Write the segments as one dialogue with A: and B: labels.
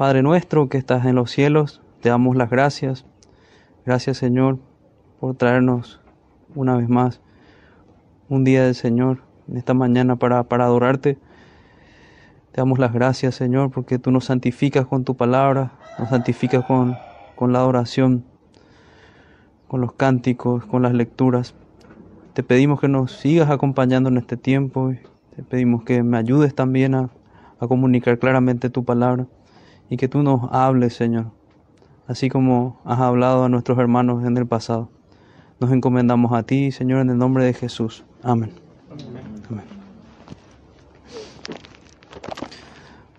A: Padre nuestro que estás en los cielos, te damos las gracias. Gracias Señor por traernos una vez más un día del Señor en esta mañana para, para adorarte. Te damos las gracias Señor porque tú nos santificas con tu palabra, nos santificas con, con la adoración, con los cánticos, con las lecturas. Te pedimos que nos sigas acompañando en este tiempo. Te pedimos que me ayudes también a, a comunicar claramente tu palabra y que tú nos hables, Señor, así como has hablado a nuestros hermanos en el pasado. Nos encomendamos a ti, Señor, en el nombre de Jesús. Amén. Amén.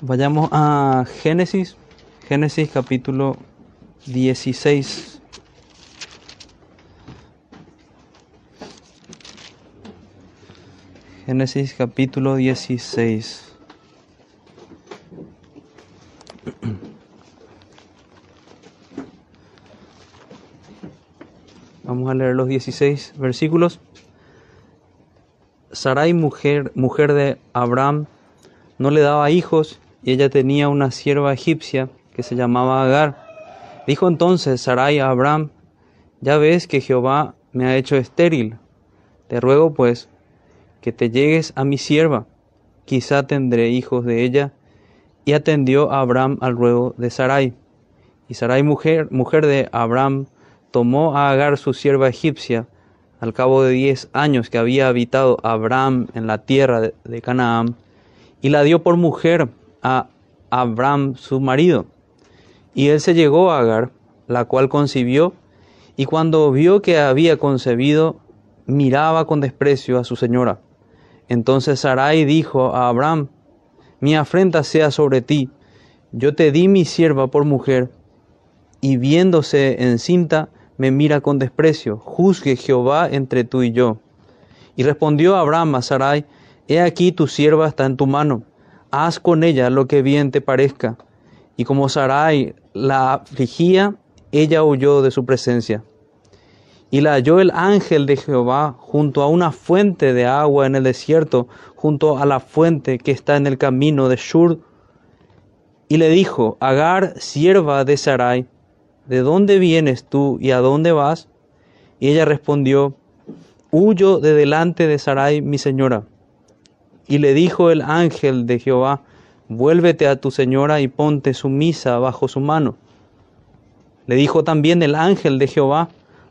A: Vayamos a Génesis, Génesis capítulo 16. Génesis capítulo 16. Vamos a leer los 16 versículos. Sarai, mujer, mujer de Abraham, no le daba hijos y ella tenía una sierva egipcia que se llamaba Agar. Dijo entonces Sarai a Abraham, ya ves que Jehová me ha hecho estéril. Te ruego pues que te llegues a mi sierva, quizá tendré hijos de ella. Y atendió a Abraham al ruego de Sarai. Y Sarai, mujer, mujer de Abraham, tomó a Agar su sierva egipcia, al cabo de diez años que había habitado Abraham en la tierra de, Canaán, y la dio por mujer a Abraham su marido. Y él se llegó a Agar, la cual concibió, y cuando vio que había concebido, miraba con desprecio a su señora. Entonces Sarai dijo a Abraham, mi afrenta sea sobre ti, yo te di mi sierva por mujer, y viéndose encinta, me mira con desprecio, juzgue Jehová entre tú y yo. Y respondió Abraham a Sarai, He aquí tu sierva está en tu mano, haz con ella lo que bien te parezca. Y como Sarai la afligía, ella huyó de su presencia. Y la halló el ángel de Jehová junto a una fuente de agua en el desierto, junto a la fuente que está en el camino de Shur. Y le dijo, Agar, sierva de Sarai, ¿de dónde vienes tú y a dónde vas? Y ella respondió, Huyo de delante de Sarai, mi señora. Y le dijo el ángel de Jehová, Vuélvete a tu señora y ponte sumisa bajo su mano. Le dijo también el ángel de Jehová,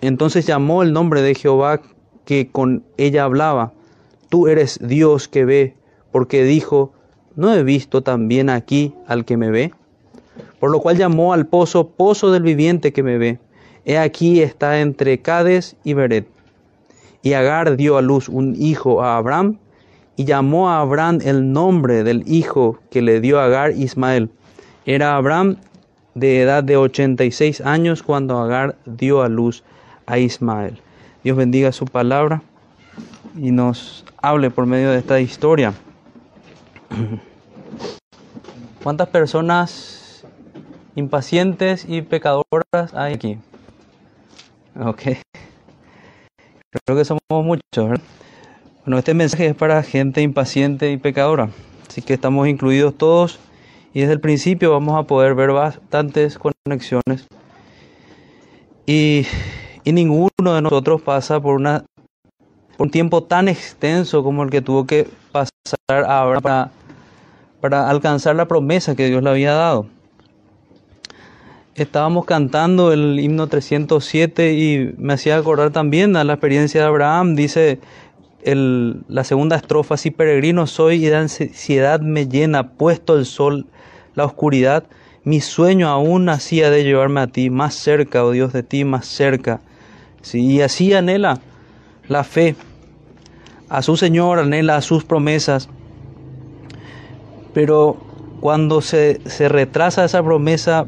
A: entonces llamó el nombre de Jehová que con ella hablaba. Tú eres Dios que ve, porque dijo, ¿no he visto también aquí al que me ve? por lo cual llamó al pozo pozo del viviente que me ve. He aquí está entre Cades y Beret. Y Agar dio a luz un hijo a Abraham, y llamó a Abraham el nombre del hijo que le dio Agar Ismael. Era Abraham de edad de 86 años cuando Agar dio a luz a Ismael. Dios bendiga su palabra y nos hable por medio de esta historia. ¿Cuántas personas impacientes y pecadoras hay aquí. Ok. Creo que somos muchos, ¿verdad? Bueno, este mensaje es para gente impaciente y pecadora. Así que estamos incluidos todos y desde el principio vamos a poder ver bastantes conexiones. Y, y ninguno de nosotros pasa por, una, un tiempo tan extenso como el que tuvo que pasar ahora para, para alcanzar la promesa que Dios le había dado estábamos cantando el himno 307 y me hacía acordar también a la experiencia de Abraham. Dice el, la segunda estrofa, si peregrino soy y de ansiedad me llena, puesto el sol, la oscuridad, mi sueño aún hacía de llevarme a ti, más cerca, oh Dios, de ti, más cerca. Y así anhela la fe a su Señor, anhela sus promesas. Pero cuando se, se retrasa esa promesa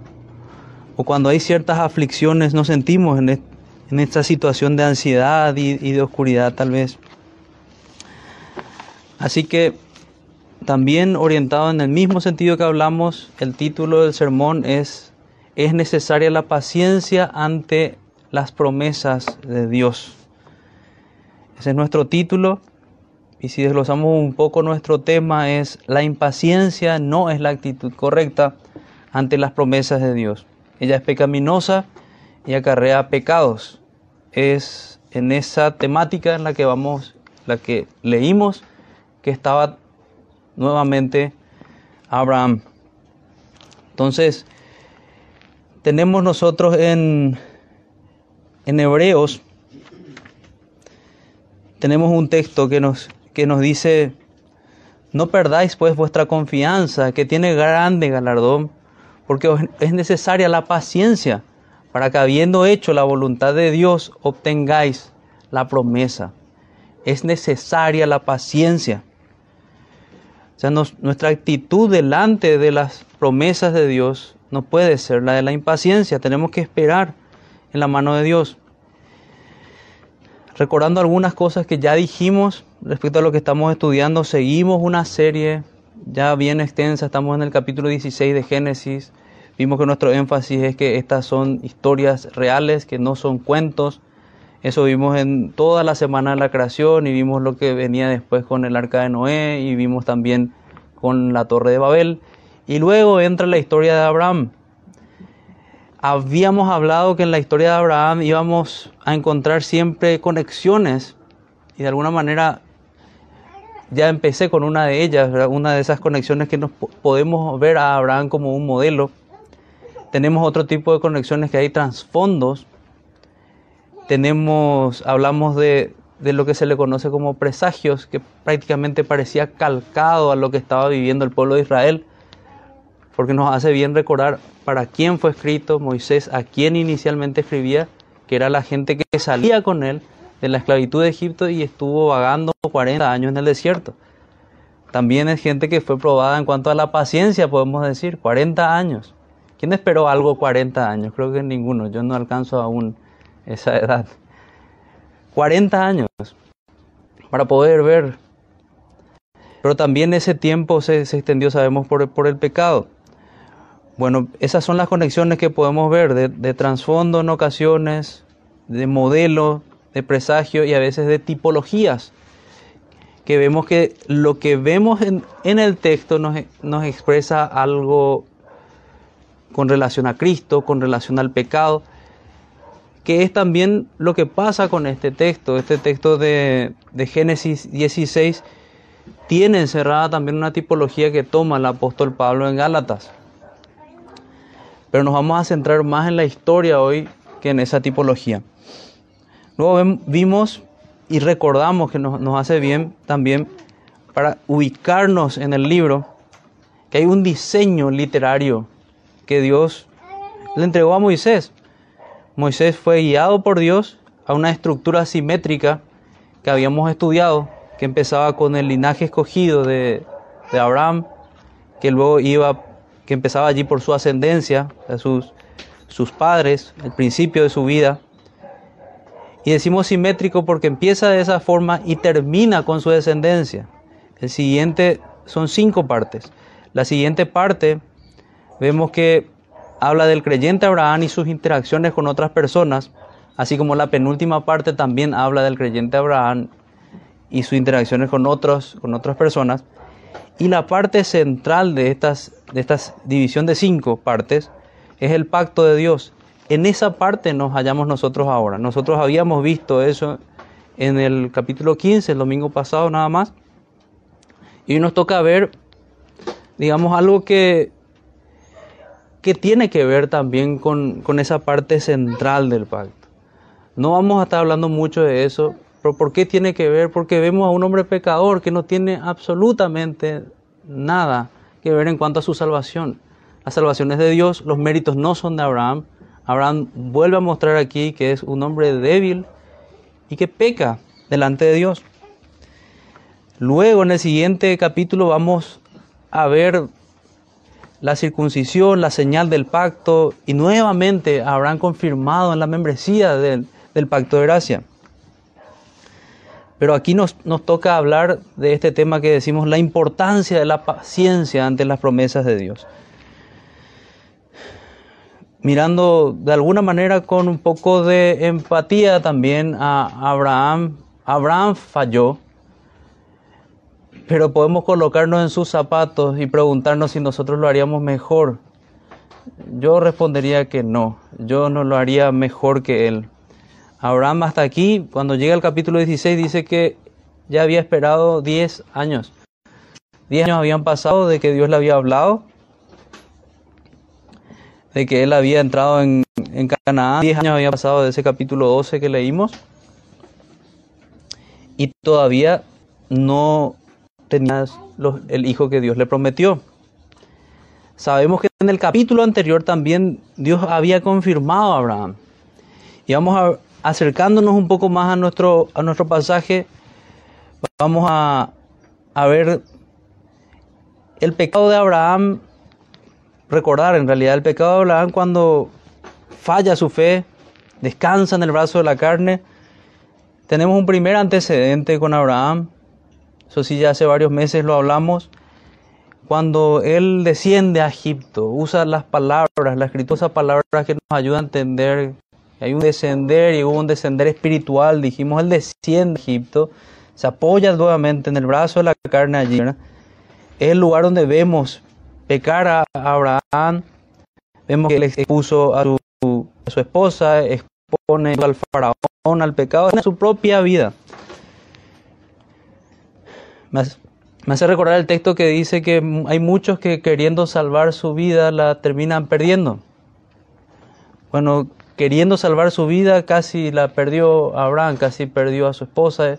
A: o cuando hay ciertas aflicciones, nos sentimos en, en esta situación de ansiedad y de oscuridad tal vez. Así que también orientado en el mismo sentido que hablamos, el título del sermón es Es necesaria la paciencia ante las promesas de Dios. Ese es nuestro título. Y si desglosamos un poco nuestro tema es la impaciencia no es la actitud correcta ante las promesas de Dios. Ella es pecaminosa y acarrea pecados. Es en esa temática en la que vamos, la que leímos, que estaba nuevamente Abraham. Entonces, tenemos nosotros en, en Hebreos, tenemos un texto que nos, que nos dice, no perdáis pues vuestra confianza, que tiene grande galardón, porque es necesaria la paciencia para que habiendo hecho la voluntad de Dios obtengáis la promesa. Es necesaria la paciencia. O sea, nuestra actitud delante de las promesas de Dios no puede ser la de la impaciencia. Tenemos que esperar en la mano de Dios. Recordando algunas cosas que ya dijimos respecto a lo que estamos estudiando, seguimos una serie ya bien extensa, estamos en el capítulo 16 de Génesis. Vimos que nuestro énfasis es que estas son historias reales, que no son cuentos. Eso vimos en toda la semana de la creación y vimos lo que venía después con el arca de Noé y vimos también con la torre de Babel. Y luego entra la historia de Abraham. Habíamos hablado que en la historia de Abraham íbamos a encontrar siempre conexiones y de alguna manera ya empecé con una de ellas, una de esas conexiones que nos podemos ver a Abraham como un modelo. Tenemos otro tipo de conexiones que hay trasfondos tenemos, hablamos de, de lo que se le conoce como presagios, que prácticamente parecía calcado a lo que estaba viviendo el pueblo de Israel, porque nos hace bien recordar para quién fue escrito Moisés, a quién inicialmente escribía, que era la gente que salía con él de la esclavitud de Egipto y estuvo vagando 40 años en el desierto. También es gente que fue probada en cuanto a la paciencia, podemos decir, 40 años. ¿Quién esperó algo 40 años? Creo que ninguno, yo no alcanzo aún esa edad. 40 años para poder ver. Pero también ese tiempo se, extendió, sabemos, por, por, el pecado. Bueno, esas son las conexiones que podemos ver de, de trasfondo en ocasiones, de modelo, de presagio y a veces de tipologías. Que vemos que lo que vemos en, en el texto nos, nos expresa algo con relación a Cristo, con relación al pecado que es también lo que pasa con este texto. Este texto de, Génesis 16 tiene encerrada también una tipología que toma el apóstol Pablo en Gálatas. Pero nos vamos a centrar más en la historia hoy que en esa tipología. Luego vimos y recordamos que nos, nos hace bien también para ubicarnos en el libro que hay un diseño literario que Dios le entregó a Moisés. Moisés fue guiado por Dios a una estructura simétrica que habíamos estudiado, que empezaba con el linaje escogido de, Abraham, que luego iba, que empezaba allí por su ascendencia, de sus, sus padres, el principio de su vida. Y decimos simétrico porque empieza de esa forma y termina con su descendencia. El siguiente son cinco partes. La siguiente parte vemos que habla del creyente Abraham y sus interacciones con otras personas, así como la penúltima parte también habla del creyente Abraham y sus interacciones con, otros, con otras personas. Y la parte central de, estas, de esta división de cinco partes es el pacto de Dios. En esa parte nos hallamos nosotros ahora. Nosotros habíamos visto eso en el capítulo 15, el domingo pasado nada más. Y nos toca ver, digamos, algo que que tiene que ver también con, esa parte central del pacto. No vamos a estar hablando mucho de eso, pero ¿por qué tiene que ver? Porque vemos a un hombre pecador que no tiene absolutamente nada que ver en cuanto a su salvación. La salvación es de Dios, los méritos no son de Abraham. Abraham vuelve a mostrar aquí que es un hombre débil y que peca delante de Dios. Luego en el siguiente capítulo vamos a ver la circuncisión, la señal del pacto, y nuevamente habrán confirmado en la membresía del, del pacto de gracia. Pero aquí nos, nos, toca hablar de este tema que decimos, la importancia de la paciencia ante las promesas de Dios. Mirando de alguna manera con un poco de empatía también a Abraham. Abraham falló, pero podemos colocarnos en sus zapatos y preguntarnos si nosotros lo haríamos mejor. Yo respondería que no, yo no lo haría mejor que él. Abraham hasta aquí, cuando llega el capítulo 16, dice que ya había esperado 10 años. 10 años habían pasado de que Dios le había hablado, de que él había entrado en, en Canaán. 10 años habían pasado de ese capítulo 12 que leímos. Y todavía no tenía el hijo que Dios le prometió. Sabemos que en el capítulo anterior también Dios había confirmado a Abraham. Y vamos a, acercándonos un poco más a nuestro, a nuestro pasaje, vamos a, a ver el pecado de Abraham, recordar en realidad el pecado de Abraham cuando falla su fe, descansa en el brazo de la carne. Tenemos un primer antecedente con Abraham, eso sí, ya hace varios meses lo hablamos. Cuando él desciende a Egipto, usa las palabras, la escritura palabras que nos ayudan a entender. Hay un descender y hubo un descender espiritual. Dijimos, él desciende a Egipto, se apoya nuevamente en el brazo de la carne allí. Es el lugar donde vemos pecar a Abraham. Vemos que él expuso a su, a su esposa, expone al faraón al pecado en su propia vida. Me hace, recordar el texto que dice que hay muchos que queriendo salvar su vida la terminan perdiendo. Bueno, queriendo salvar su vida casi la perdió Abraham, casi perdió a su esposa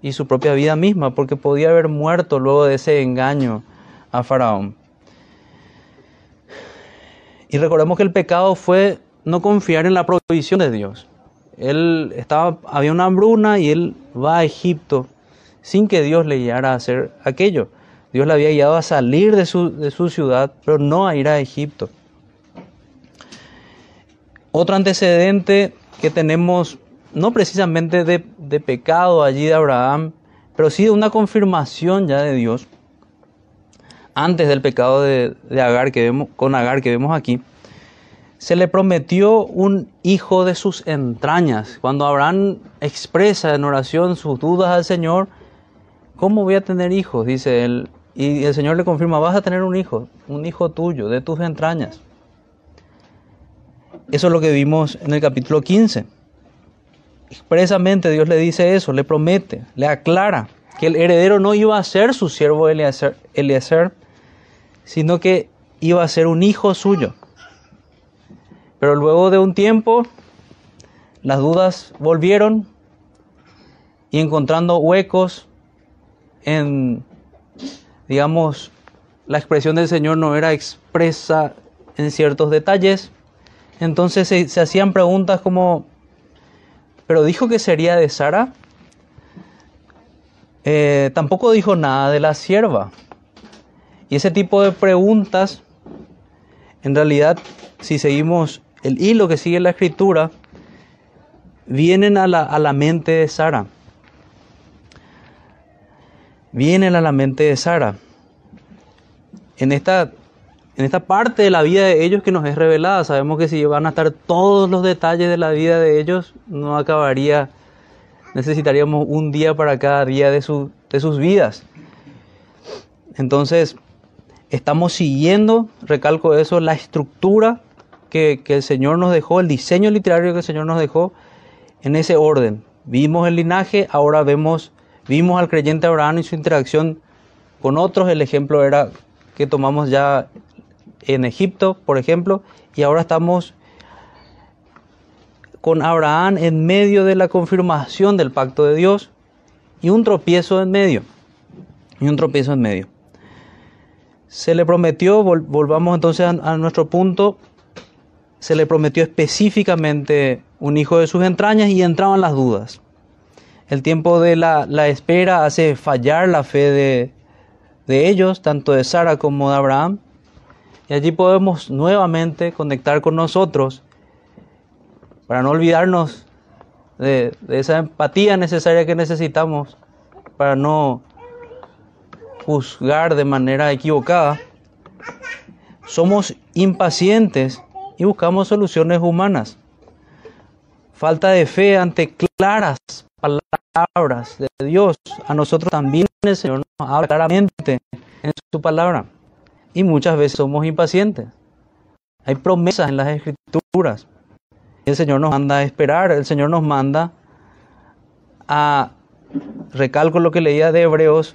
A: y su propia vida misma, porque podía haber muerto luego de ese engaño a Faraón. Y recordemos que el pecado fue no confiar en la provisión de Dios. Él estaba, había una hambruna y él va a Egipto sin que Dios le guiara a hacer aquello. Dios le había guiado a salir de su, de su ciudad, pero no a ir a Egipto. Otro antecedente que tenemos, no precisamente de, de, pecado allí de Abraham, pero sí de una confirmación ya de Dios, antes del pecado de, de Agar que vemos, con Agar que vemos aquí, se le prometió un hijo de sus entrañas. Cuando Abraham expresa en oración sus dudas al Señor, ¿Cómo voy a tener hijos? Dice él. Y el Señor le confirma, vas a tener un hijo, un hijo tuyo, de tus entrañas. Eso es lo que vimos en el capítulo 15. Expresamente Dios le dice eso, le promete, le aclara que el heredero no iba a ser su siervo Eliezer, sino que iba a ser un hijo suyo. Pero luego de un tiempo, las dudas volvieron y encontrando huecos en, digamos, la expresión del Señor no era expresa en ciertos detalles. Entonces se, hacían preguntas como, ¿pero dijo que sería de Sara? Eh, tampoco dijo nada de la sierva. Y ese tipo de preguntas, en realidad, si seguimos el hilo que sigue la escritura, vienen a la, a la mente de Sara vienen a la mente de Sara. En esta, en esta parte de la vida de ellos que nos es revelada, sabemos que si van a estar todos los detalles de la vida de ellos, no acabaría, necesitaríamos un día para cada día de, de sus vidas. Entonces, estamos siguiendo, recalco eso, la estructura que, que, el Señor nos dejó, el diseño literario que el Señor nos dejó, en ese orden. Vimos el linaje, ahora vemos Vimos al creyente Abraham y su interacción con otros. El ejemplo era que tomamos ya en Egipto, por ejemplo, y ahora estamos con Abraham en medio de la confirmación del pacto de Dios y un tropiezo en medio. Y un tropiezo en medio. Se le prometió, volvamos entonces a nuestro punto, se le prometió específicamente un hijo de sus entrañas y entraban las dudas. El tiempo de la, espera hace fallar la fe de, ellos, tanto de Sara como de Abraham. Y allí podemos nuevamente conectar con nosotros para no olvidarnos de, de esa empatía necesaria que necesitamos para no juzgar de manera equivocada. Somos impacientes y buscamos soluciones humanas. Falta de fe ante claras palabras de Dios. A nosotros también el Señor nos habla claramente en su palabra. Y muchas veces somos impacientes. Hay promesas en las escrituras. El Señor nos manda a esperar, el Señor nos manda a, recalco lo que leía de Hebreos,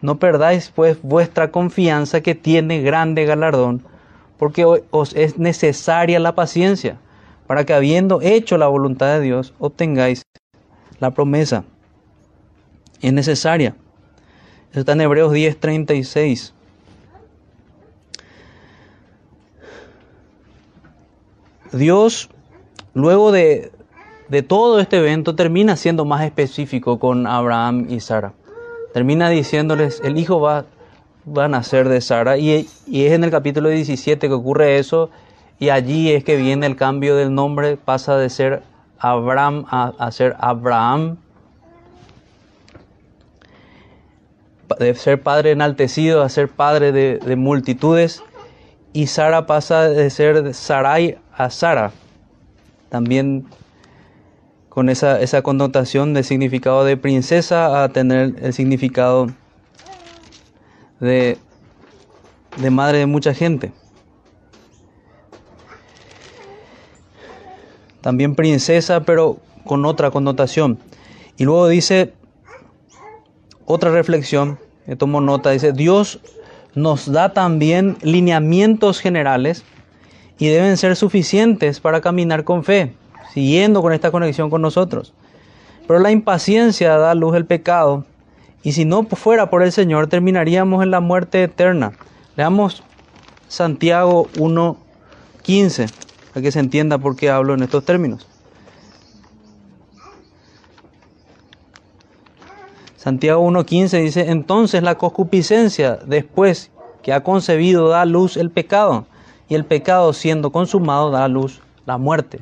A: no perdáis pues vuestra confianza que tiene grande galardón, porque os es necesaria la paciencia, para que habiendo hecho la voluntad de Dios, obtengáis la promesa. Es necesaria. Eso está en Hebreos 10:36. Dios, luego de, de todo este evento, termina siendo más específico con Abraham y Sara termina diciéndoles, el hijo va, va a nacer de Sara. Y, y, es en el capítulo 17 que ocurre eso. Y allí es que viene el cambio del nombre, pasa de ser Abraham a, ser Abraham. De ser padre enaltecido a ser padre de, de multitudes. Y Sara pasa de ser Sarai a Sara. También con esa, connotación de significado de princesa a tener el significado de madre de mucha gente. También princesa, pero con otra connotación. Y luego dice otra reflexión, que tomo nota, dice, Dios nos da también lineamientos generales y deben ser suficientes para caminar con fe siguiendo con esta conexión con nosotros. Pero la impaciencia da luz el pecado, y si no fuera por el Señor, terminaríamos en la muerte eterna. Leamos Santiago 1.15, que se entienda por qué hablo en estos términos. Santiago 1.15 dice, entonces la concupiscencia, después que ha concebido, da luz el pecado, y el pecado siendo consumado da luz la muerte.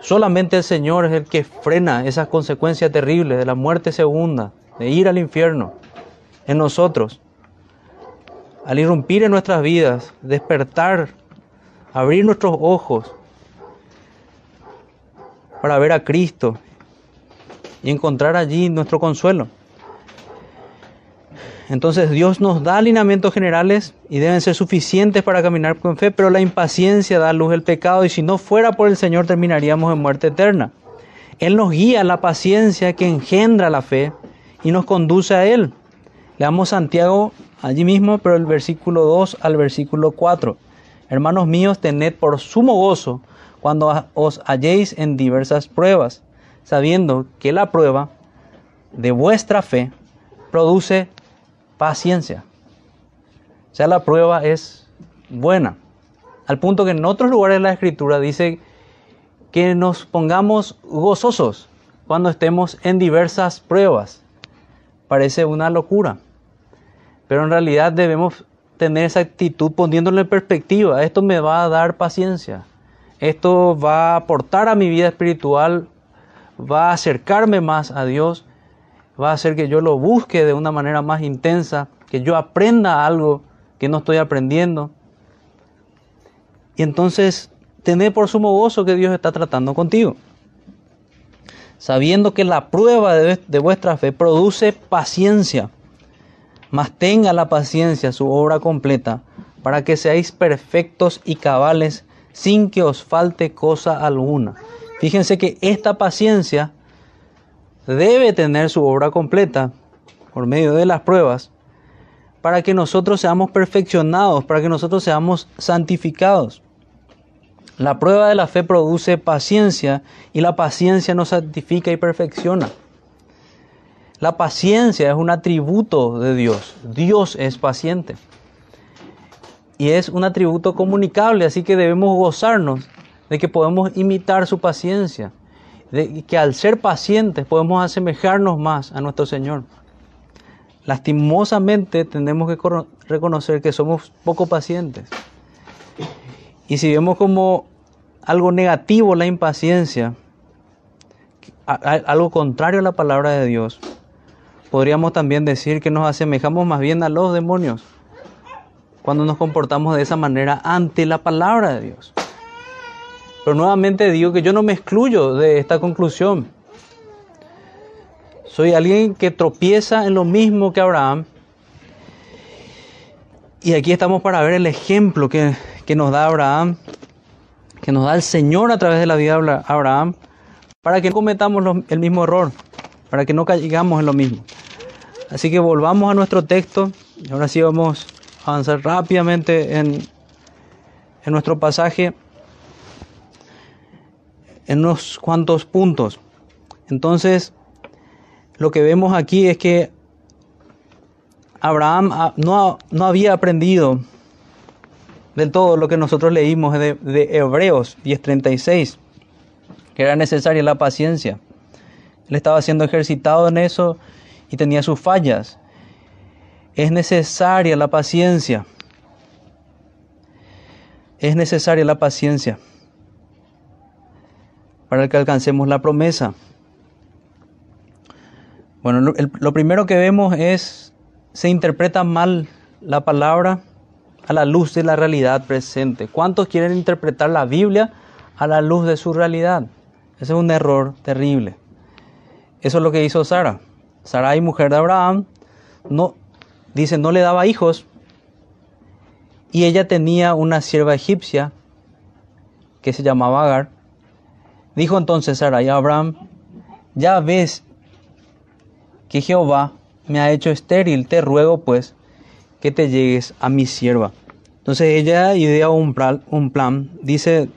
A: Solamente el Señor es el que frena esas consecuencias terribles de la muerte segunda, de ir al infierno, en nosotros. Al irrumpir en nuestras vidas, despertar, abrir nuestros ojos para ver a Cristo y encontrar allí nuestro consuelo. Entonces Dios nos da alineamientos generales y deben ser suficientes para caminar con fe, pero la impaciencia da luz al pecado y si no fuera por el Señor terminaríamos en muerte eterna. Él nos guía la paciencia que engendra la fe y nos conduce a Él. Leamos Santiago allí mismo, pero el versículo 2 al versículo 4. Hermanos míos, tened por sumo gozo cuando os halléis en diversas pruebas, sabiendo que la prueba de vuestra fe produce paciencia. O sea, la prueba es buena. Al punto que en otros lugares de la escritura dice que nos pongamos gozosos cuando estemos en diversas pruebas. Parece una locura. Pero en realidad debemos tener esa actitud poniéndolo en perspectiva. Esto me va a dar paciencia. Esto va a aportar a mi vida espiritual, va a acercarme más a Dios va a hacer que yo lo busque de una manera más intensa, que yo aprenda algo que no estoy aprendiendo. Y entonces, tener por sumo gozo que Dios está tratando contigo. Sabiendo que la prueba de, de vuestra fe produce paciencia, mas tenga la paciencia su obra completa, para que seáis perfectos y cabales sin que os falte cosa alguna. Fíjense que esta paciencia debe tener su obra completa por medio de las pruebas para que nosotros seamos perfeccionados, para que nosotros seamos santificados. La prueba de la fe produce paciencia y la paciencia nos santifica y perfecciona. La paciencia es un atributo de Dios. Dios es paciente. Y es un atributo comunicable, así que debemos gozarnos de que podemos imitar su paciencia de que al ser pacientes podemos asemejarnos más a nuestro Señor. Lastimosamente tenemos que reconocer que somos poco pacientes. Y si vemos como algo negativo la impaciencia, algo contrario a la palabra de Dios, podríamos también decir que nos asemejamos más bien a los demonios cuando nos comportamos de esa manera ante la palabra de Dios. Pero nuevamente digo que yo no me excluyo de esta conclusión. Soy alguien que tropieza en lo mismo que Abraham. Y aquí estamos para ver el ejemplo que, nos da Abraham, que nos da el Señor a través de la vida de Abraham, para que no cometamos el mismo error, para que no caigamos en lo mismo. Así que volvamos a nuestro texto. Ahora sí vamos a avanzar rápidamente en, nuestro pasaje en unos cuantos puntos. Entonces, lo que vemos aquí es que Abraham no, no había aprendido del todo lo que nosotros leímos de, de Hebreos 10:36, que era necesaria la paciencia. Él estaba siendo ejercitado en eso y tenía sus fallas. Es necesaria la paciencia. Es necesaria la paciencia para que alcancemos la promesa. Bueno, lo, primero que vemos es, se interpreta mal la palabra a la luz de la realidad presente. ¿Cuántos quieren interpretar la Biblia a la luz de su realidad? Ese es un error terrible. Eso es lo que hizo Sara. Sarai, mujer de Abraham, no, dice, no le daba hijos y ella tenía una sierva egipcia que se llamaba Agar Dijo entonces Sarai a Abraham, ya ves que Jehová me ha hecho estéril, te ruego pues que te llegues a mi sierva. Entonces ella idea un plan, un plan, dice,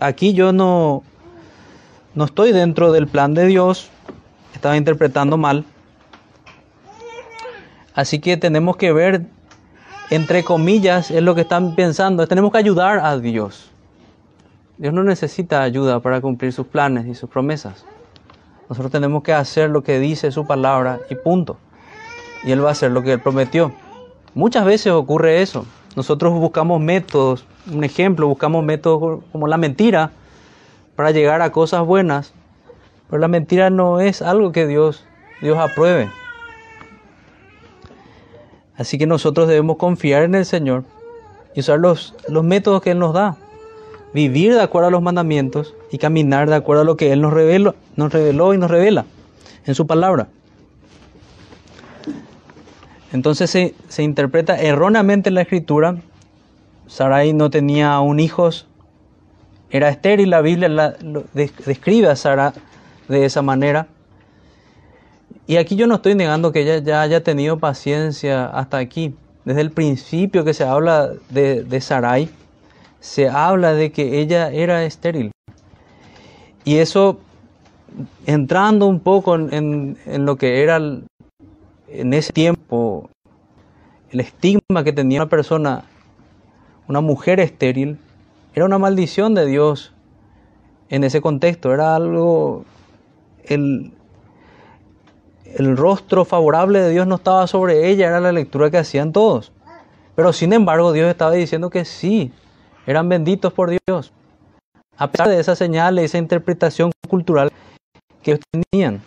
A: aquí yo no, no estoy dentro del plan de Dios, estaba interpretando mal. Así que tenemos que ver, entre comillas, es lo que están pensando, tenemos que ayudar a Dios. Dios no necesita ayuda para cumplir sus planes y sus promesas. Nosotros tenemos que hacer lo que dice su palabra y punto. Y Él va a hacer lo que Él prometió. Muchas veces ocurre eso. Nosotros buscamos métodos, un ejemplo, buscamos métodos como la mentira para llegar a cosas buenas. Pero la mentira no es algo que Dios, Dios apruebe. Así que nosotros debemos confiar en el Señor y usar los, los métodos que Él nos da vivir de acuerdo a los mandamientos y caminar de acuerdo a lo que Él nos reveló, nos reveló y nos revela en su palabra. Entonces se, se interpreta erróneamente la escritura. Sarai no tenía aún hijos, era estéril. La Biblia la, describe a Sara de esa manera. Y aquí yo no estoy negando que ella ya haya tenido paciencia hasta aquí. Desde el principio que se habla de, de Sarai, se habla de que ella era estéril. Y eso, entrando un poco en, lo que era en ese tiempo, el estigma que tenía una persona, una mujer estéril, era una maldición de Dios en ese contexto, era algo, el, el rostro favorable de Dios no estaba sobre ella, era la lectura que hacían todos. Pero sin embargo Dios estaba diciendo que sí, eran benditos por Dios, a pesar de esa señal, esa interpretación cultural que tenían.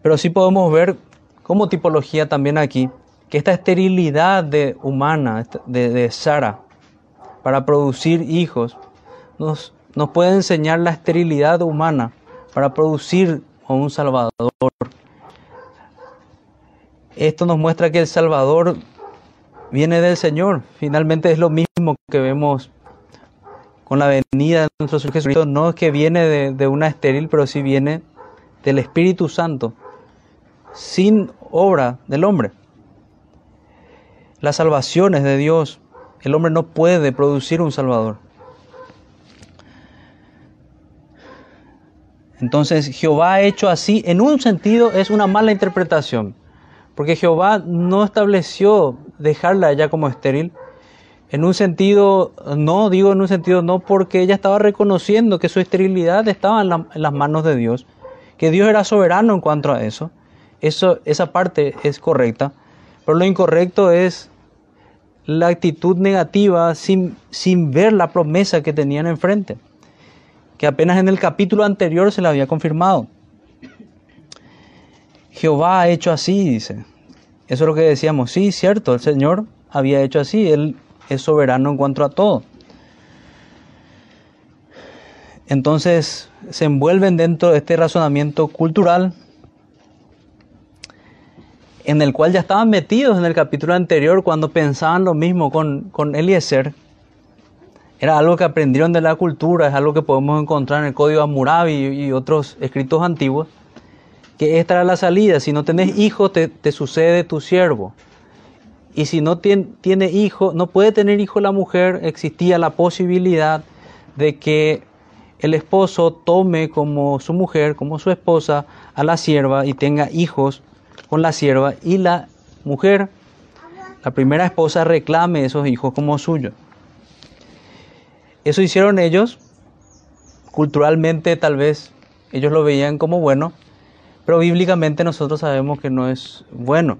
A: Pero sí podemos ver como tipología también aquí esta esterilidad de humana de, de Sara para producir hijos nos, nos puede enseñar la esterilidad humana para producir a un Salvador. Esto nos muestra que el Salvador viene del Señor. Finalmente es lo mismo que vemos con la venida de nuestro Señor Jesucristo. No es que viene de, una estéril, pero sí viene del Espíritu Santo, sin obra del hombre. La salvación es de Dios. El hombre no puede producir un Salvador. Entonces Jehová ha hecho así, en un sentido es una mala interpretación. Porque Jehová no estableció dejarla ya como estéril. En un sentido, no, digo en un sentido no, porque ella estaba reconociendo que su esterilidad estaba en, las manos de Dios, que Dios era soberano en cuanto a eso, Eso, esa parte es correcta, pero lo incorrecto es la actitud negativa sin, sin ver la promesa que tenían enfrente, que apenas en el capítulo anterior se la había confirmado. Jehová ha hecho así, dice. Eso es lo que decíamos. Sí, cierto, el Señor había hecho así. Él es soberano en cuanto a todo. Entonces se envuelven dentro de este razonamiento cultural en el cual ya estaban metidos en el capítulo anterior cuando pensaban lo mismo con, con Eliezer. Era algo que aprendieron de la cultura, es algo que podemos encontrar en el Código Hammurabi y, otros escritos antiguos, que esta era la salida. Si no tenés hijo, te, sucede tu siervo. Y si no tiene, tiene hijo, no puede tener hijo la mujer, existía la posibilidad de que el esposo tome como su mujer, como su esposa, a la sierva y tenga hijos con la sierva y la mujer, la primera esposa, reclame esos hijos como suyos. Eso hicieron ellos, culturalmente tal vez ellos lo veían como bueno, pero bíblicamente nosotros sabemos que no es bueno.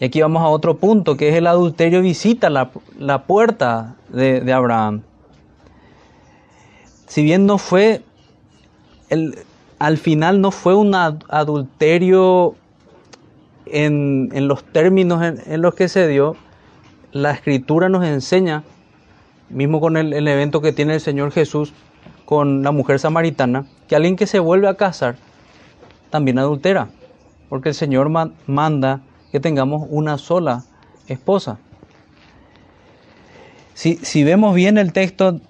A: Y aquí vamos a otro punto, que es el adulterio visita la, puerta de, de Abraham. Si bien no fue el, al final no fue un adulterio en, los términos en, los que se dio. La escritura nos enseña, mismo con el, evento que tiene el Señor Jesús con la mujer samaritana, que alguien que se vuelve a casar también adultera, porque el Señor manda que tengamos una sola esposa. Si, si, vemos bien el texto,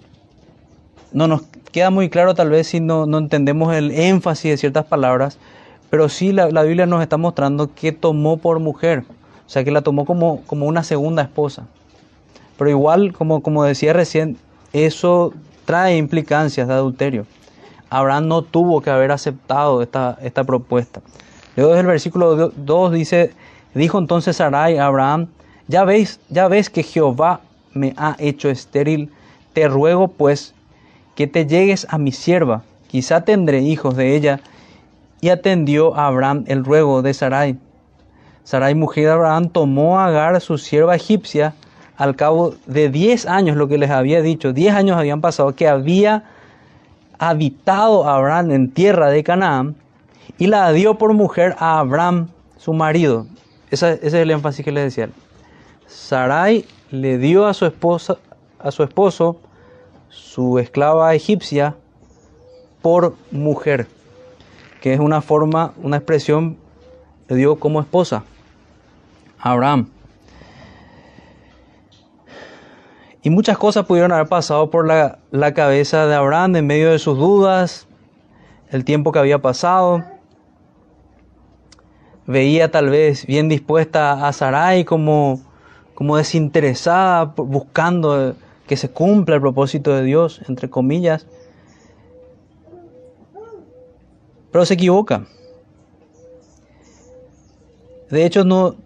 A: no nos queda muy claro tal vez si no, no entendemos el énfasis de ciertas palabras, pero sí la, la, Biblia nos está mostrando que tomó por mujer, o sea que la tomó como, como una segunda esposa. Pero igual, como, como decía recién, eso trae implicancias de adulterio. Abraham no tuvo que haber aceptado esta, esta propuesta. Luego desde el versículo 2 dice, dijo entonces Sarai a Abraham, ya veis, ya ves que Jehová me ha hecho estéril, te ruego pues que te llegues a mi sierva, quizá tendré hijos de ella. Y atendió a Abraham el ruego de Sarai. Sarai, mujer de Abraham, tomó a Agar, su sierva egipcia, al cabo de diez años, lo que les había dicho, diez años habían pasado, que había habitado Abraham en tierra de Canaán, y la dio por mujer a Abraham, su marido. Ese, es el énfasis que les decía. Sarai le dio a su esposa, a su esposo, su esclava egipcia por mujer, que es una forma, una expresión de Dios como esposa, Abraham. Y muchas cosas pudieron haber pasado por la, la, cabeza de Abraham en medio de sus dudas, el tiempo que había pasado. Veía tal vez bien dispuesta a Sarai como, como desinteresada, buscando que se cumpla el propósito de Dios, entre comillas. Pero se equivoca. De hecho, no,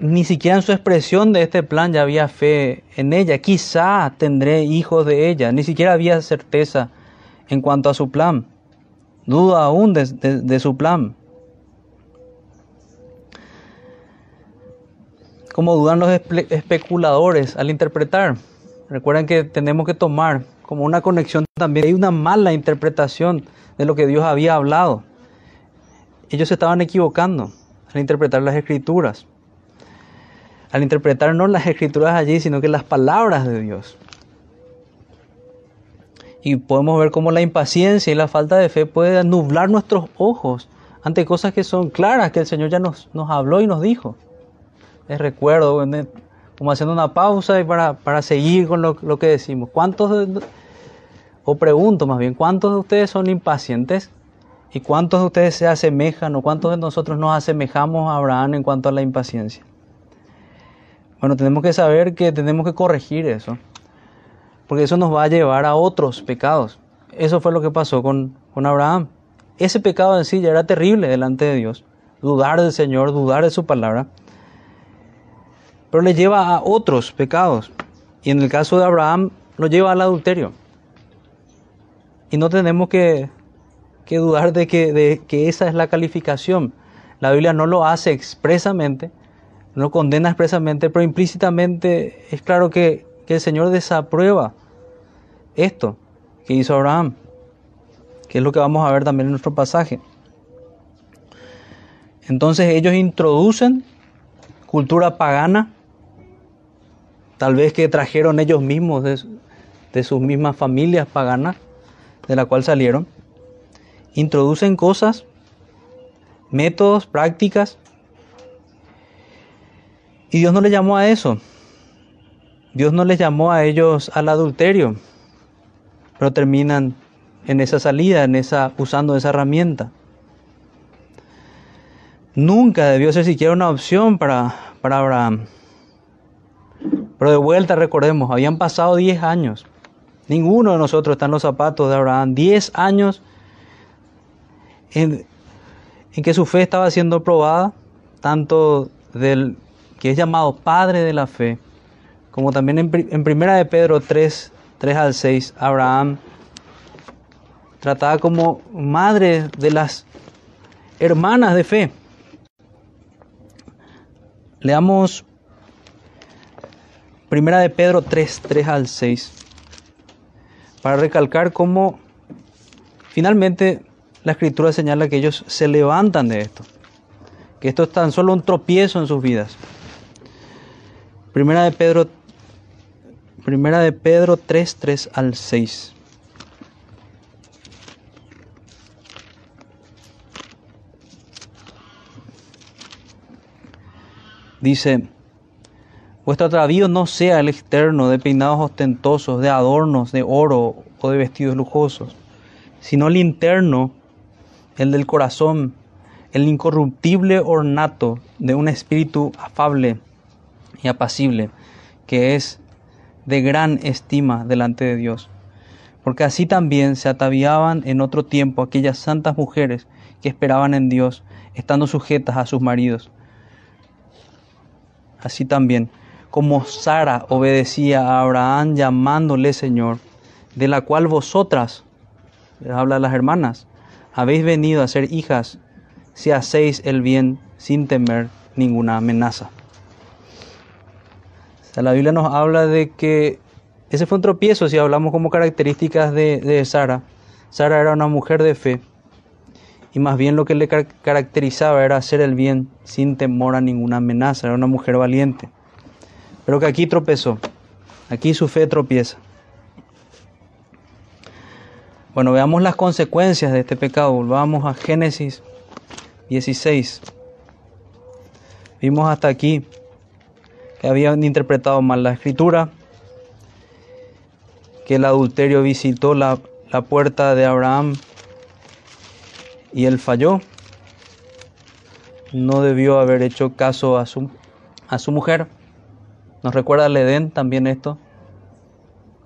A: ni siquiera en su expresión de este plan ya había fe en ella. Quizá tendré hijos de ella. Ni siquiera había certeza en cuanto a su plan. Duda aún de, su plan. Como dudan los especuladores al interpretar. Recuerden que tenemos que tomar como una conexión también. Hay una mala interpretación de lo que Dios había hablado. Ellos se estaban equivocando al interpretar las escrituras. Al interpretar no las escrituras allí, sino que las palabras de Dios. Y podemos ver cómo la impaciencia y la falta de fe puede nublar nuestros ojos ante cosas que son claras, que el Señor ya nos, nos habló y nos dijo. Les recuerdo, como haciendo una pausa y para, para seguir con lo, que decimos. ¿Cuántos, o pregunto más bien, cuántos de ustedes son impacientes? ¿Y cuántos de ustedes se asemejan o cuántos de nosotros nos asemejamos a Abraham en cuanto a la impaciencia? Bueno, tenemos que saber que tenemos que corregir eso, porque eso nos va a llevar a otros pecados. Eso fue lo que pasó con, con Abraham. Ese pecado en sí ya era terrible delante de Dios. Dudar del Señor, dudar de su palabra pero le lleva a otros pecados. Y en el caso de Abraham, lo lleva al adulterio. Y no tenemos que, dudar de que, de que esa es la calificación. La Biblia no lo hace expresamente, no condena expresamente, pero implícitamente es claro que, que el Señor desaprueba esto que hizo Abraham, que es lo que vamos a ver también en nuestro pasaje. Entonces ellos introducen cultura pagana, tal vez que trajeron ellos mismos de, sus mismas familias paganas, de la cual salieron, introducen cosas, métodos, prácticas, y Dios no les llamó a eso. Dios no les llamó a ellos al adulterio, pero terminan en esa salida, en esa usando esa herramienta. Nunca debió ser siquiera una opción para, para Abraham. Pero de vuelta recordemos, habían pasado 10 años. Ninguno de nosotros está en los zapatos de Abraham. 10 años en, en, que su fe estaba siendo probada, tanto del que es llamado Padre de la Fe, como también en, en Primera de Pedro 3, 3 al 6, Abraham tratada como madre de las hermanas de fe. Leamos Primera de Pedro 3, 3 al 6, para recalcar cómo finalmente la escritura señala que ellos se levantan de esto, que esto es tan solo un tropiezo en sus vidas. Primera de Pedro, primera de Pedro 3, 3 al 6. Dice, vuestro atavío no sea el externo de peinados ostentosos, de adornos de oro o de vestidos lujosos, sino el interno, el del corazón, el incorruptible ornato de un espíritu afable y apacible, que es de gran estima delante de Dios. Porque así también se ataviaban en otro tiempo aquellas santas mujeres que esperaban en Dios, estando sujetas a sus maridos así también como Sara obedecía a Abraham llamándole Señor, de la cual vosotras, les habla las hermanas, habéis venido a ser hijas si hacéis el bien sin temer ninguna amenaza. la Biblia nos habla de que ese fue un tropiezo si hablamos como características de, de Sara. Sara era una mujer de fe y más bien lo que le caracterizaba era hacer el bien sin temor a ninguna amenaza, era una mujer valiente. Pero que aquí tropezó, aquí su fe tropieza. Bueno, veamos las consecuencias de este pecado. Volvamos a Génesis 16. Vimos hasta aquí que habían interpretado mal la escritura, que el adulterio visitó la, la puerta de Abraham y él falló. No debió haber hecho caso a su, a su mujer. Nos recuerda el Edén también esto.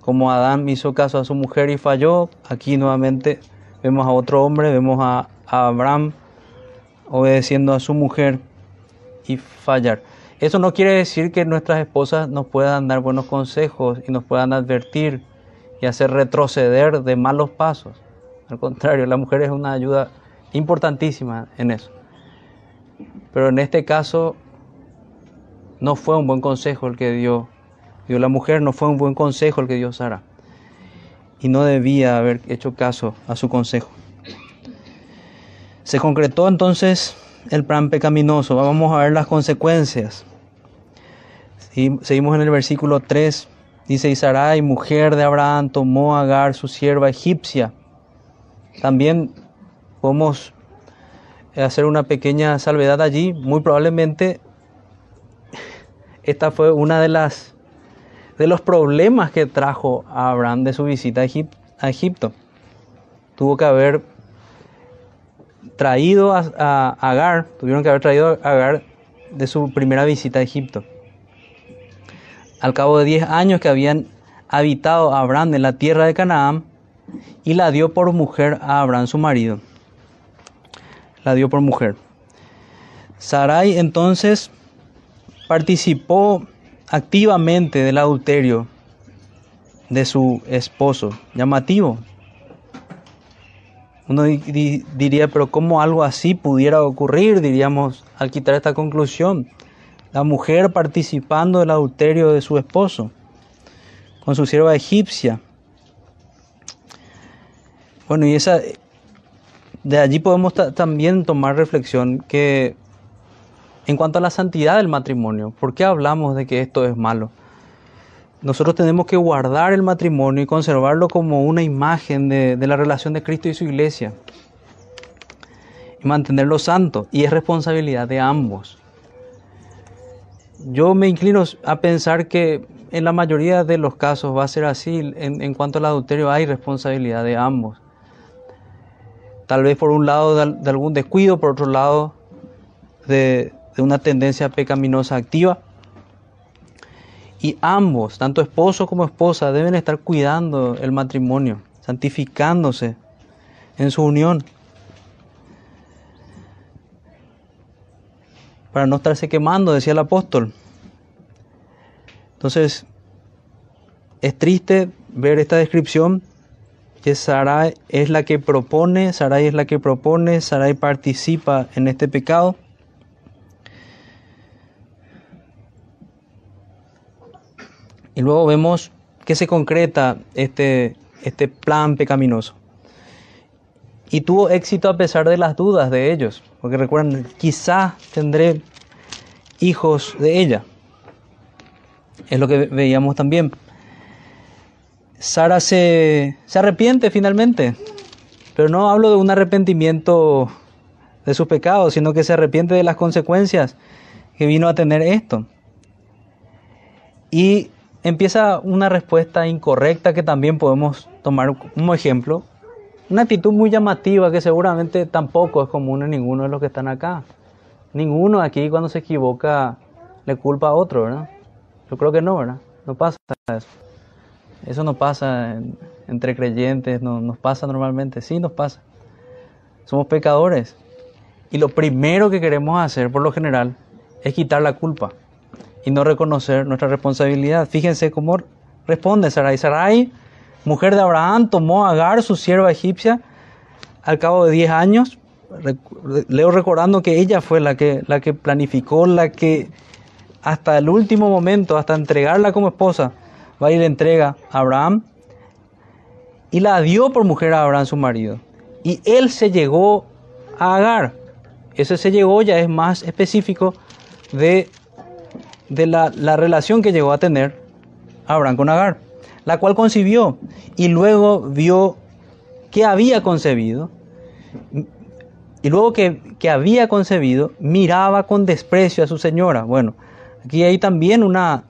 A: Como Adán hizo caso a su mujer y falló, aquí nuevamente vemos a otro hombre, vemos a, a Abraham obedeciendo a su mujer y fallar. Eso no quiere decir que nuestras esposas nos puedan dar buenos consejos y nos puedan advertir y hacer retroceder de malos pasos. Al contrario, la mujer es una ayuda importantísima en eso. Pero en este caso no fue un buen consejo el que dio, dio la mujer, no fue un buen consejo el que dio Sara. Y no debía haber hecho caso a su consejo. Se concretó entonces el plan pecaminoso. Vamos a ver las consecuencias. Seguimos en el versículo 3. Dice, y mujer de Abraham, tomó a Agar, su sierva egipcia. También podemos hacer una pequeña salvedad allí. Muy probablemente esta fue una de las de los problemas que trajo a Abraham de su visita a, Egipto. Tuvo que haber traído a, Agar, tuvieron que haber traído a Agar de su primera visita a Egipto. Al cabo de 10 años que habían habitado a Abraham en la tierra de Canaán, y la dio por mujer a Abraham su marido la dio por mujer. Sarai entonces participó activamente del adulterio de su esposo. Llamativo. Uno diría, pero ¿cómo algo así pudiera ocurrir? Diríamos al quitar esta conclusión. La mujer participando del adulterio de su esposo con su sierva egipcia. Bueno, y esa de allí podemos también tomar reflexión que en cuanto a la santidad del matrimonio, ¿por qué hablamos de que esto es malo? Nosotros tenemos que guardar el matrimonio y conservarlo como una imagen de, la relación de Cristo y su iglesia. Y mantenerlo santo. Y es responsabilidad de ambos. Yo me inclino a pensar que en la mayoría de los casos va a ser así. En cuanto al adulterio hay responsabilidad de ambos. Tal vez por un lado de, algún descuido, por otro lado de, de una tendencia pecaminosa activa. Y ambos, tanto esposo como esposa, deben estar cuidando el matrimonio, santificándose en su unión. Para no estarse quemando, decía el apóstol. Entonces, es triste ver esta descripción que Sarai es la que propone, Sarai es la que propone, Sarai participa en este pecado. Y luego vemos que se concreta este, este plan pecaminoso. Y tuvo éxito a pesar de las dudas de ellos, porque recuerdan, quizás tendré hijos de ella. Es lo que veíamos también. Sara se, se arrepiente finalmente, pero no hablo de un arrepentimiento de sus pecados, sino que se arrepiente de las consecuencias que vino a tener esto. Y empieza una respuesta incorrecta que también podemos tomar como ejemplo. Una actitud muy llamativa que seguramente tampoco es común en ninguno de los que están acá. Ninguno aquí cuando se equivoca le culpa a otro, ¿verdad? Yo creo que no, ¿verdad? No pasa eso. Eso no pasa entre creyentes, no, nos pasa normalmente, sí nos pasa. Somos pecadores. Y lo primero que queremos hacer, por lo general, es quitar la culpa y no reconocer nuestra responsabilidad. Fíjense cómo responde Sarai. Sarai, mujer de Abraham, tomó a Agar, su sierva egipcia, al cabo de 10 años. Leo recordando que ella fue la que, la que planificó, la que hasta el último momento, hasta entregarla como esposa, va y le entrega a Abraham y la dio por mujer a Abraham su marido. Y él se llegó a Agar. Ese se llegó ya es más específico de, de la, la relación que llegó a tener Abraham con Agar, la cual concibió y luego vio que había concebido. Y luego que, que había concebido, miraba con desprecio a su señora. Bueno, aquí hay también una,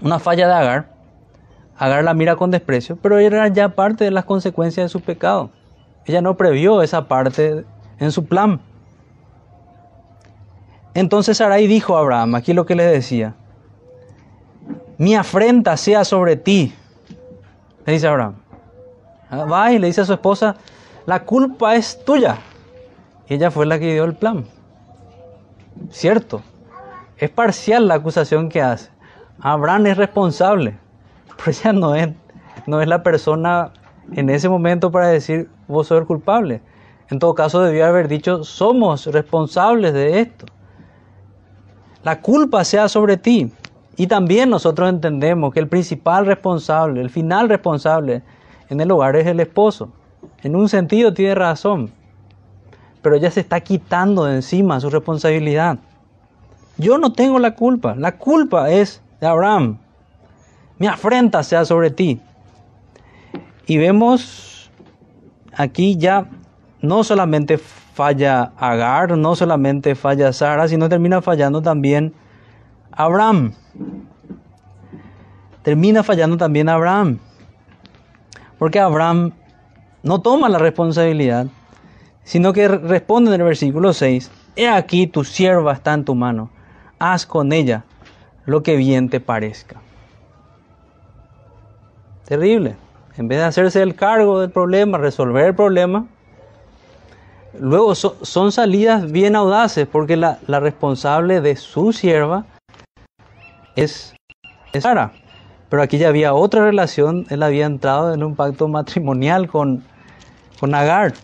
A: una falla de Agar. Agar la mira con desprecio, pero era ya parte de las consecuencias de su pecado. Ella no previó esa parte en su plan. Entonces Sarai dijo a Abraham, aquí lo que le decía, mi afrenta sea sobre ti, le dice Abraham. Ah, va y le dice a su esposa, la culpa es tuya. ella fue la que dio el plan. Cierto, es parcial la acusación que hace. Abraham es responsable, pero ella no es, no es la persona en ese momento para decir vos sos culpable. En todo caso debió haber dicho somos responsables de esto. La culpa sea sobre ti. Y también nosotros entendemos que el principal responsable, el final responsable en el hogar es el esposo. En un sentido tiene razón, pero ella se está quitando de encima su responsabilidad. Yo no tengo la culpa, la culpa es de Abraham. Mi afrenta sea sobre ti. Y vemos aquí ya no solamente falla Agar, no solamente falla Sara, sino termina fallando también Abraham. Termina fallando también Abraham. Porque Abraham no toma la responsabilidad, sino que responde en el versículo 6, He aquí tu sierva está en tu mano, haz con ella lo que bien te parezca. Terrible. En vez de hacerse el cargo del problema, resolver el problema, luego son salidas bien audaces porque la, responsable de su sierva es, Sara. Pero aquí ya había otra relación, él había entrado en un pacto matrimonial con, con Agar.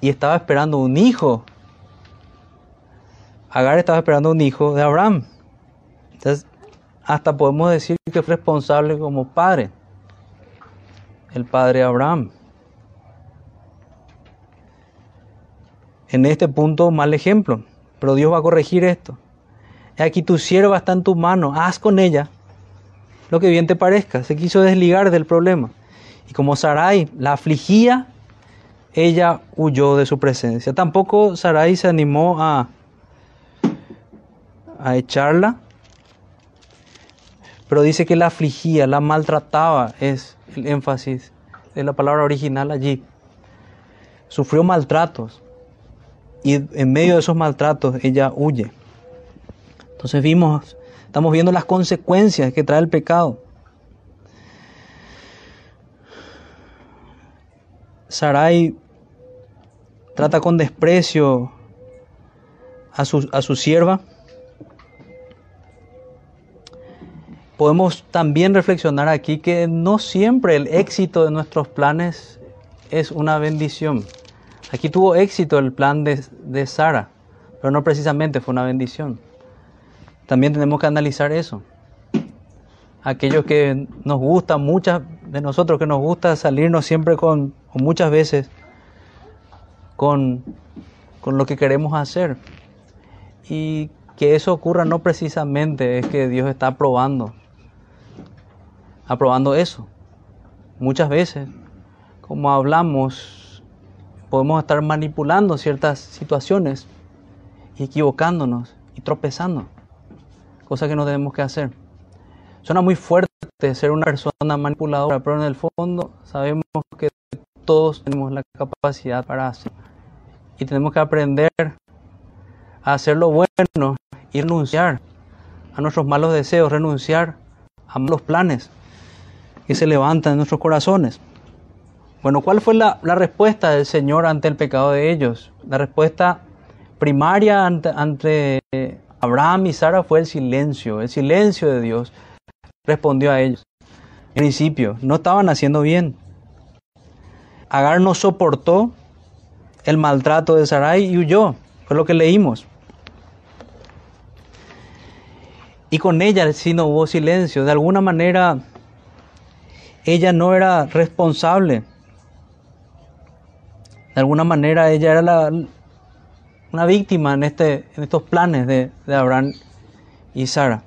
A: Y estaba esperando un hijo. Agar estaba esperando un hijo de Abraham. Entonces, hasta podemos decir que fue responsable como padre. El padre Abraham. En este punto, mal ejemplo. Pero Dios va a corregir esto. Aquí tu sierva está en tu mano, haz con ella lo que bien te parezca. Se quiso desligar del problema. Y como Sarai la afligía, ella huyó de su presencia. Tampoco Sarai se animó a, a echarla, pero dice que la afligía, la maltrataba, es el énfasis de la palabra original allí. Sufrió maltratos y en medio de esos maltratos ella huye. Entonces vimos, estamos viendo las consecuencias que trae el pecado. Sarai trata con desprecio a su, a su sierva. Podemos también reflexionar aquí que no siempre el éxito de nuestros planes es una bendición. Aquí tuvo éxito el plan de, Sara, pero no precisamente fue una bendición. También tenemos que analizar eso. Aquellos que nos gusta, muchas de nosotros que nos gusta salirnos siempre con, o muchas veces, con, con lo que queremos hacer. Y que eso ocurra no precisamente es que Dios está aprobando, aprobando eso. Muchas veces, como hablamos, podemos estar manipulando ciertas situaciones y equivocándonos y tropezando cosa que no tenemos que hacer. Suena muy fuerte ser una persona manipuladora, pero en el fondo sabemos que todos tenemos la capacidad para hacerlo. Y tenemos que aprender a hacer lo bueno y renunciar a nuestros malos deseos, renunciar a malos planes que se levantan en nuestros corazones. Bueno, ¿cuál fue la, respuesta del Señor ante el pecado de ellos? La respuesta primaria ante, ante Abraham y Sara fue el silencio, el silencio de Dios respondió a ellos. En principio, no estaban haciendo bien. Agar no soportó el maltrato de Sarai y huyó, fue lo que leímos. Y con ella sí no hubo silencio. De alguna manera, ella no era responsable. De alguna manera, ella era la, una víctima en, este, en estos planes de, Abraham y Sara.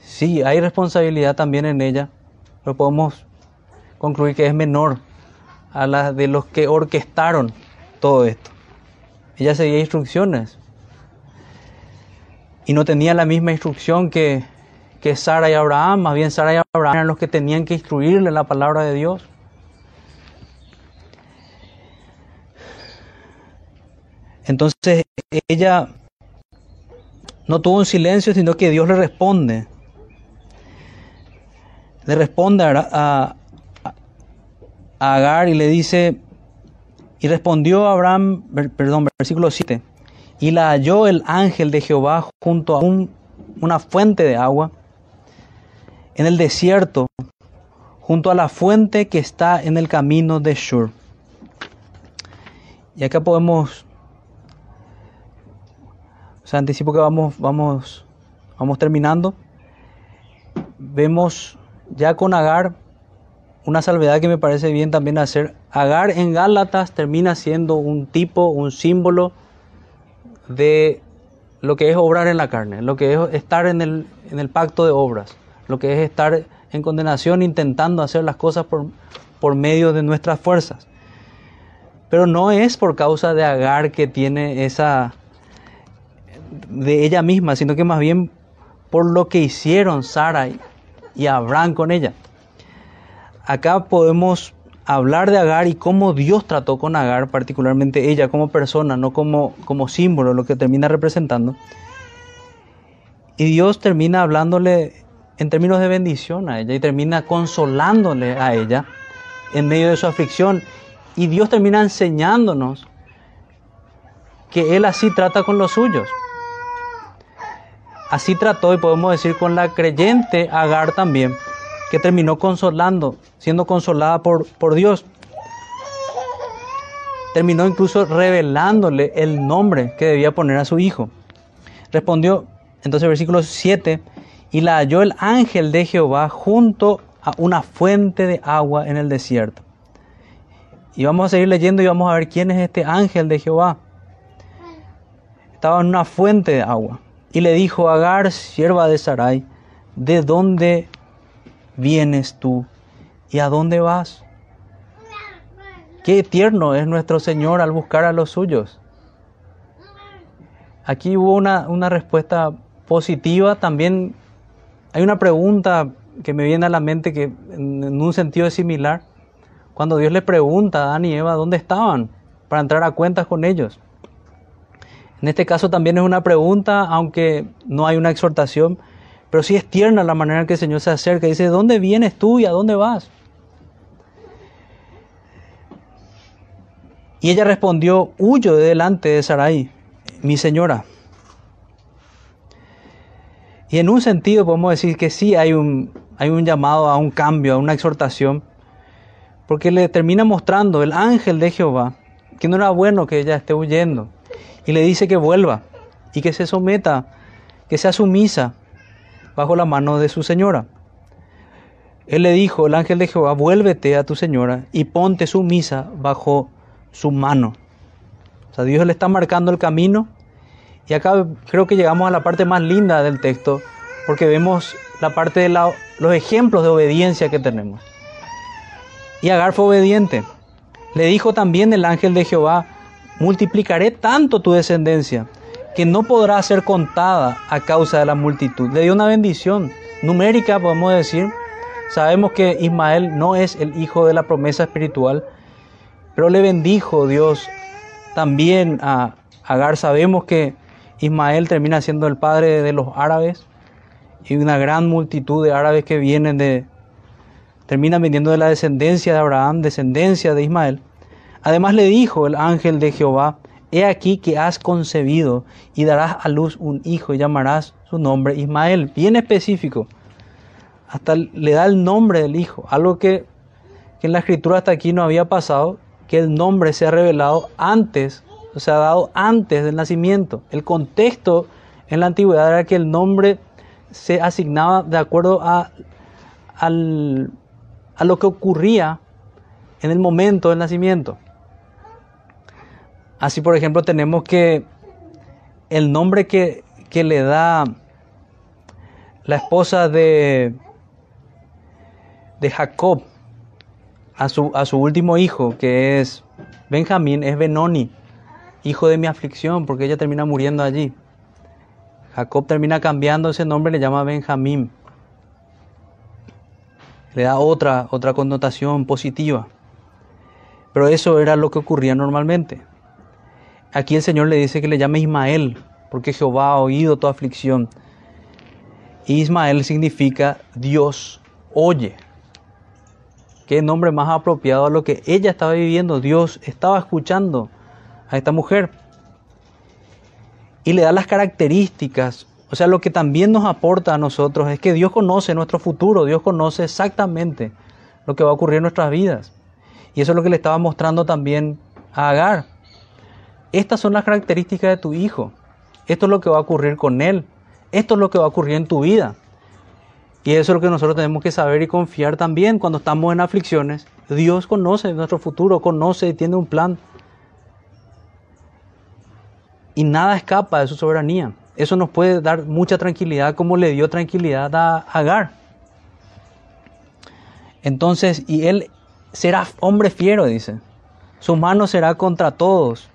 A: Sí, hay responsabilidad también en ella, pero podemos concluir que es menor a la de los que orquestaron todo esto. Ella seguía instrucciones y no tenía la misma instrucción que, que Sara y Abraham, más bien Sara y Abraham eran los que tenían que instruirle la palabra de Dios. Entonces ella no tuvo un silencio, sino que Dios le responde. Le responde a, Agar y le dice, y respondió Abraham, perdón, versículo 7, y la halló el ángel de Jehová junto a una fuente de agua en el desierto, junto a la fuente que está en el camino de Shur. Y acá podemos anticipo que vamos, vamos, vamos terminando. Vemos ya con Agar una salvedad que me parece bien también hacer. Agar en Gálatas termina siendo un tipo, un símbolo de lo que es obrar en la carne, lo que es estar en el, en el pacto de obras, lo que es estar en condenación intentando hacer las cosas por, por medio de nuestras fuerzas. Pero no es por causa de Agar que tiene esa, de ella misma, sino que más bien por lo que hicieron Sara y Abraham con ella. Acá podemos hablar de Agar y cómo Dios trató con Agar, particularmente ella como persona, no como, como símbolo, lo que termina representando. Y Dios termina hablándole en términos de bendición a ella y termina consolándole a ella en medio de su aflicción. Y Dios termina enseñándonos que Él así trata con los suyos. Así trató, y podemos decir, con la creyente Agar también, que terminó consolando, siendo consolada por, por Dios. terminó incluso revelándole el nombre que debía poner a su hijo. Respondió, entonces versículo 7, y la halló el ángel de Jehová junto a una fuente de agua en el desierto. Y vamos a seguir leyendo y vamos a ver quién es este ángel de Jehová. Estaba en una fuente de agua. Y le dijo Agar, sierva de Sarai, ¿de dónde vienes tú y a dónde vas? Qué tierno es nuestro Señor al buscar a los suyos. Aquí hubo una, una respuesta positiva, también hay una pregunta que me viene a la mente que en un sentido es similar. Cuando Dios le pregunta a Adán y Eva dónde estaban para entrar a cuentas con ellos. En este caso también es una pregunta, aunque no hay una exhortación, pero sí es tierna la manera en que el Señor se acerca. Dice, ¿dónde vienes tú y a dónde vas? Y ella respondió, huyo de delante de Sarai, mi señora. Y en un sentido podemos decir que sí hay un, hay un llamado a un cambio, a una exhortación, porque le termina mostrando el ángel de Jehová que no era bueno que ella esté huyendo. Y le dice que vuelva y que se someta, que sea sumisa bajo la mano de su señora. Él le dijo, el ángel de Jehová, vuélvete a tu señora y ponte sumisa bajo su mano. O sea, Dios le está marcando el camino. Y acá creo que llegamos a la parte más linda del texto, porque vemos la parte de los ejemplos de obediencia que tenemos. Y Agar fue obediente. Le dijo también el ángel de Jehová, multiplicaré tanto tu descendencia que no podrá ser contada a causa de la multitud. Le dio una bendición numérica, podemos decir. Sabemos que Ismael no es el hijo de la promesa espiritual, pero le bendijo Dios también a Agar. Sabemos que Ismael termina siendo el padre de los árabes y una gran multitud de árabes que vienen de, terminan viniendo de la descendencia de Abraham, descendencia de Ismael. Además le dijo el ángel de Jehová, he aquí que has concebido y darás a luz un hijo y llamarás su nombre Ismael, bien específico. Hasta le da el nombre del hijo, algo que, que en la escritura hasta aquí no había pasado que el nombre se ha revelado antes, o se ha dado antes del nacimiento. El contexto en la antigüedad era que el nombre se asignaba de acuerdo a, a lo que ocurría en el momento del nacimiento. Así, por ejemplo, tenemos que el nombre que, que le da la esposa de, de Jacob a su, a su último hijo, que es Benjamín, es Benoni, hijo de mi aflicción, porque ella termina muriendo allí. Jacob termina cambiando ese nombre, le llama Benjamín. Le da otra, otra connotación positiva. Pero eso era lo que ocurría normalmente. Aquí el Señor le dice que le llame Ismael, porque Jehová ha oído tu aflicción. Ismael significa Dios oye. Qué nombre más apropiado a lo que ella estaba viviendo. Dios estaba escuchando a esta mujer. Y le da las características. O sea, lo que también nos aporta a nosotros es que Dios conoce nuestro futuro. Dios conoce exactamente lo que va a ocurrir en nuestras vidas. Y eso es lo que le estaba mostrando también a Agar. Estas son las características de tu hijo. Esto es lo que va a ocurrir con él. Esto es lo que va a ocurrir en tu vida. Y eso es lo que nosotros tenemos que saber y confiar también cuando estamos en aflicciones. Dios conoce nuestro futuro, conoce y tiene un plan. Y nada escapa de su soberanía. Eso nos puede dar mucha tranquilidad como le dio tranquilidad a Agar. Entonces, y él será hombre fiero, dice. Su mano será contra todos.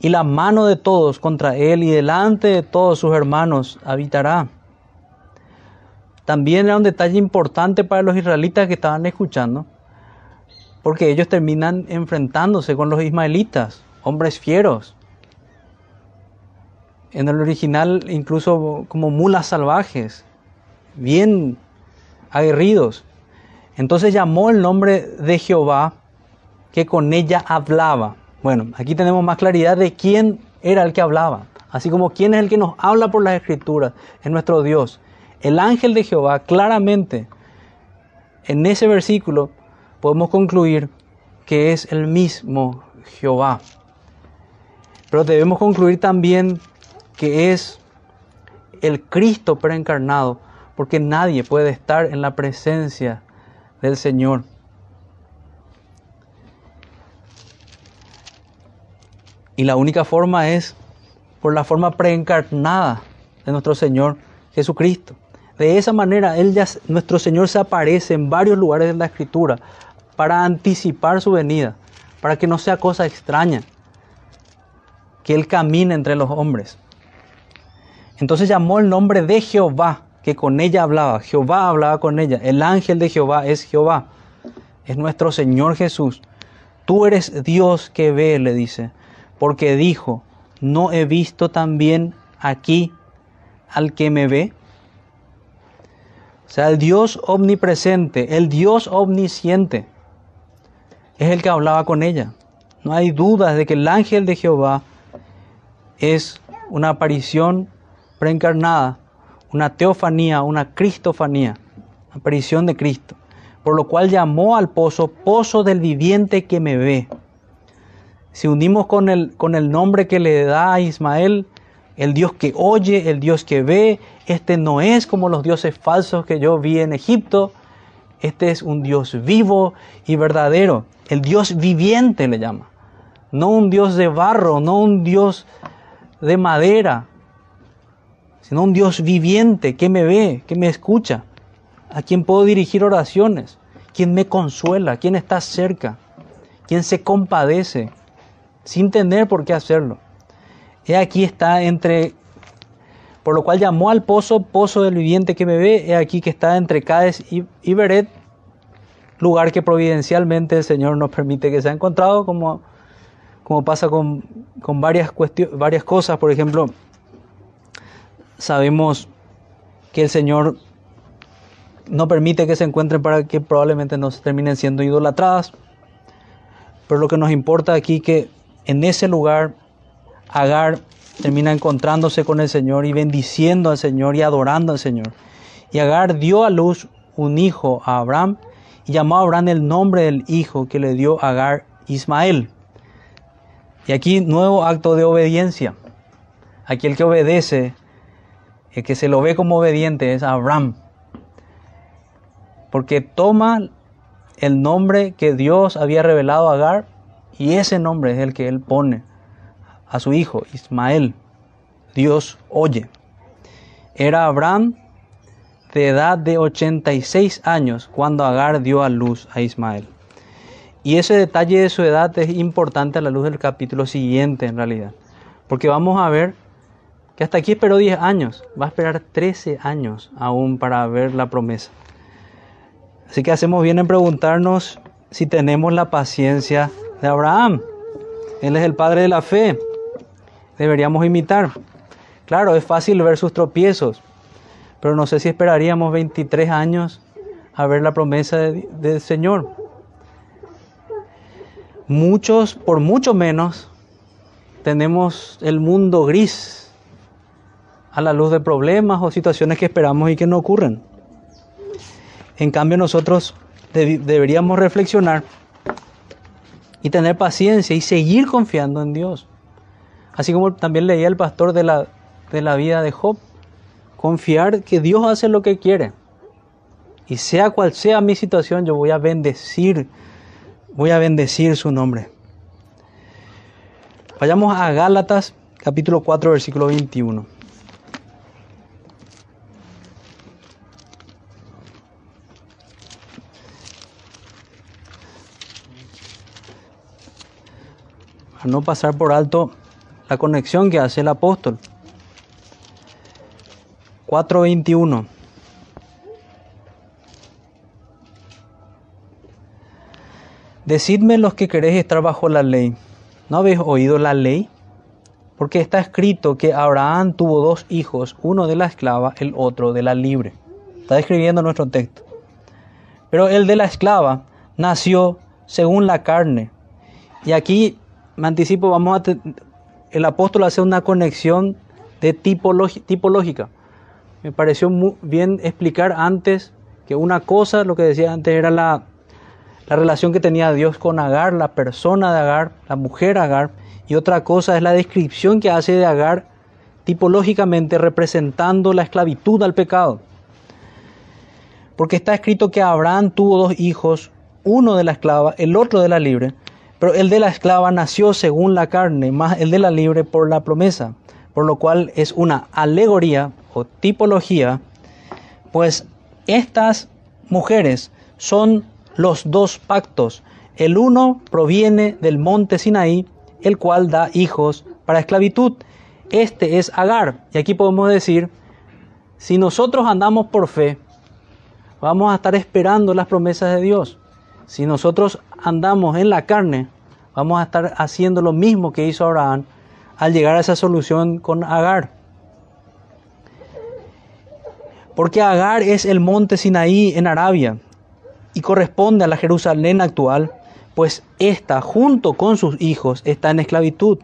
A: Y la mano de todos contra él y delante de todos sus hermanos habitará. También era un detalle importante para los israelitas que estaban escuchando, porque ellos terminan enfrentándose con los ismaelitas, hombres fieros. En el original incluso como mulas salvajes, bien aguerridos. Entonces llamó el nombre de Jehová que con ella hablaba. Bueno, aquí tenemos más claridad de quién era el que hablaba, así como quién es el que nos habla por las escrituras, es nuestro Dios el ángel de Jehová, claramente en ese versículo podemos concluir que es el mismo Jehová. Pero debemos concluir también que es el Cristo preencarnado, porque nadie puede estar en la presencia del Señor. Y la única forma es por la forma preencarnada de nuestro Señor Jesucristo. De esa manera, él nuestro Señor se aparece en varios lugares de la Escritura para anticipar su venida, para que no sea cosa extraña, que Él camine entre los hombres. Entonces llamó el nombre de Jehová, que con ella hablaba. Jehová hablaba con ella. El ángel de Jehová es Jehová. Es nuestro Señor Jesús. Tú eres Dios que ve, le dice, porque dijo, ¿no he visto también aquí al que me ve? O sea, el Dios omnipresente, el Dios omnisciente, es el que hablaba con ella. No hay dudas de que el ángel de Jehová es una aparición preencarnada, una teofanía, una cristofanía, aparición de Cristo, por lo cual llamó al pozo pozo del viviente que me ve. Si unimos con el, con el nombre que le da a Ismael, el Dios que oye, el Dios que ve, este no es como los dioses falsos que yo vi en Egipto, este es un Dios vivo y verdadero, el Dios viviente le llama, no un Dios de barro, no un Dios de madera, sino un Dios viviente que me ve, que me escucha, a quien puedo dirigir oraciones, quien me consuela, quien está cerca, quien se compadece, sin tener por qué hacerlo. He aquí está entre, por lo cual llamó al pozo, pozo del viviente que me ve, he aquí que está entre Cádiz y, Beret, lugar que providencialmente el Señor nos permite que sea encontrado, como, como pasa con, con varias, varias cosas, por ejemplo, sabemos que el Señor no permite que se encuentren para que probablemente no terminen siendo idolatradas, pero lo que nos importa aquí que en ese lugar Agar termina encontrándose con el Señor y bendiciendo al Señor y adorando al Señor. Y Agar dio a luz un hijo a Abraham y llamó a Abraham el nombre del hijo que le dio Agar Ismael. Y aquí nuevo acto de obediencia. Aquí el que obedece, el que se lo ve como obediente es Abraham. Porque toma el nombre que Dios había revelado a Agar y ese nombre es el que él pone a su hijo Ismael. Dios oye. Era Abraham de edad de 86 años cuando Agar dio a luz a Ismael. Y ese detalle de su edad es importante a la luz del capítulo siguiente en realidad. Porque vamos a ver que hasta aquí esperó 10 años. Va a esperar 13 años aún para ver la promesa. Así que hacemos bien en preguntarnos si tenemos la paciencia de Abraham. Él es el padre de la fe deberíamos imitar. Claro, es fácil ver sus tropiezos, pero no sé si esperaríamos 23 años a ver la promesa del Señor. Muchos, por mucho menos, tenemos el mundo gris a la luz de problemas o situaciones que esperamos y que no ocurren. En cambio, nosotros deberíamos reflexionar y tener paciencia y seguir confiando en Dios. Así como también leía el pastor de la, de la vida de Job, confiar que Dios hace lo que quiere. Y sea cual sea mi situación, yo voy a bendecir, voy a bendecir su nombre. Vayamos a Gálatas capítulo 4 versículo 21. No pasar por alto la conexión que hace el apóstol. 4.21. Decidme los que queréis estar bajo la ley. ¿No habéis oído la ley? Porque está escrito que Abraham tuvo dos hijos, uno de la esclava, el otro de la libre. Está escribiendo nuestro texto. Pero el de la esclava nació según la carne. Y aquí me anticipo, vamos a el apóstol hace una conexión de tipológica. Me pareció muy bien explicar antes que una cosa, lo que decía antes, era la, la relación que tenía Dios con Agar, la persona de Agar, la mujer Agar, y otra cosa es la descripción que hace de Agar tipológicamente representando la esclavitud al pecado. Porque está escrito que Abraham tuvo dos hijos, uno de la esclava, el otro de la libre, pero el de la esclava nació según la carne, más el de la libre por la promesa, por lo cual es una alegoría o tipología, pues estas mujeres son los dos pactos. El uno proviene del monte Sinaí, el cual da hijos para esclavitud. Este es Agar. Y aquí podemos decir, si nosotros andamos por fe, vamos a estar esperando las promesas de Dios. Si nosotros andamos en la carne, vamos a estar haciendo lo mismo que hizo Abraham al llegar a esa solución con Agar. Porque Agar es el monte Sinaí en Arabia y corresponde a la Jerusalén actual, pues ésta, junto con sus hijos, está en esclavitud.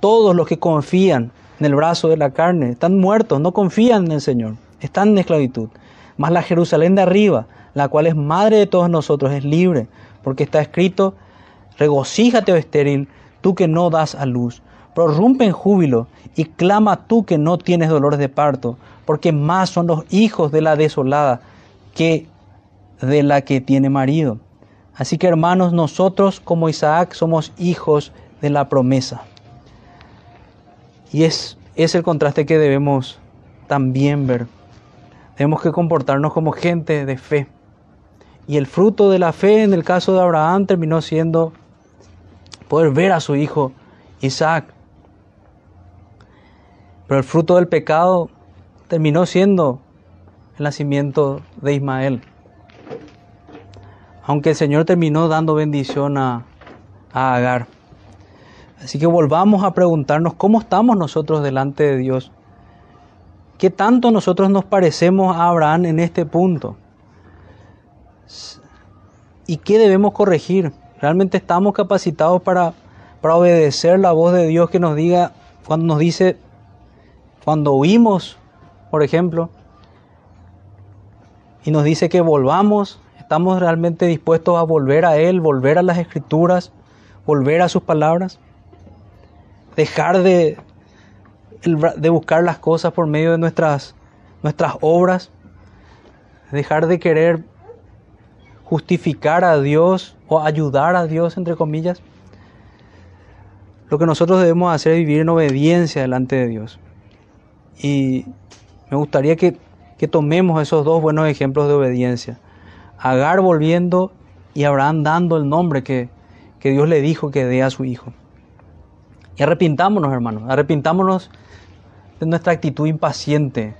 A: Todos los que confían en el brazo de la carne están muertos, no confían en el Señor, están en esclavitud. Mas la Jerusalén de arriba, la cual es madre de todos nosotros, es libre, porque está escrito, regocíjate, oh estéril, tú que no das a luz, prorrumpe en júbilo y clama tú que no tienes dolores de parto, porque más son los hijos de la desolada que de la que tiene marido. Así que hermanos, nosotros como Isaac somos hijos de la promesa. Y es, es el contraste que debemos también ver. Tenemos que comportarnos como gente de fe. Y el fruto de la fe en el caso de Abraham terminó siendo poder ver a su hijo Isaac. Pero el fruto del pecado terminó siendo el nacimiento de Ismael aunque el Señor terminó dando bendición a, Agar. Así que volvamos a preguntarnos cómo estamos nosotros delante de Dios. ¿Qué tanto nosotros nos parecemos a Abraham en este punto? ¿Y qué debemos corregir? ¿Realmente estamos capacitados para, para obedecer la voz de Dios que nos diga, cuando nos dice, cuando huimos, por ejemplo, y nos dice que volvamos ¿Estamos realmente dispuestos a volver a Él, volver a las escrituras, volver a sus palabras? Dejar de, de buscar las cosas por medio de nuestras, nuestras obras, dejar de querer justificar a Dios o ayudar a Dios, entre comillas. Lo que nosotros debemos hacer es vivir en obediencia delante de Dios. Y me gustaría que, que tomemos esos dos buenos ejemplos de obediencia. Agar volviendo y Abraham dando el nombre que, Dios le dijo que dé a su hijo. Y arrepintámonos, hermanos, arrepintámonos de nuestra actitud impaciente,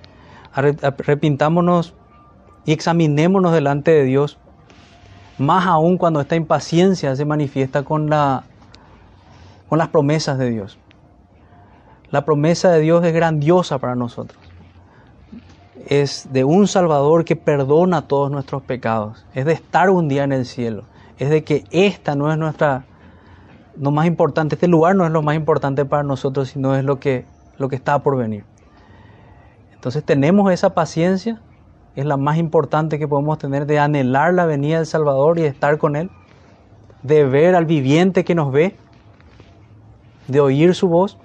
A: arrepintámonos y examinémonos delante de Dios, más aún cuando esta impaciencia se manifiesta con, la, con las promesas de Dios. La promesa de Dios es grandiosa para nosotros es de un Salvador que perdona todos nuestros pecados, es de estar un día en el cielo, es de que esta no es nuestra, lo más importante, este lugar no es lo más importante para nosotros, sino es lo que, lo que está por venir. Entonces tenemos esa paciencia, es la más importante que podemos tener de anhelar la venida del Salvador y estar con Él, de ver al viviente que nos ve, de oír su voz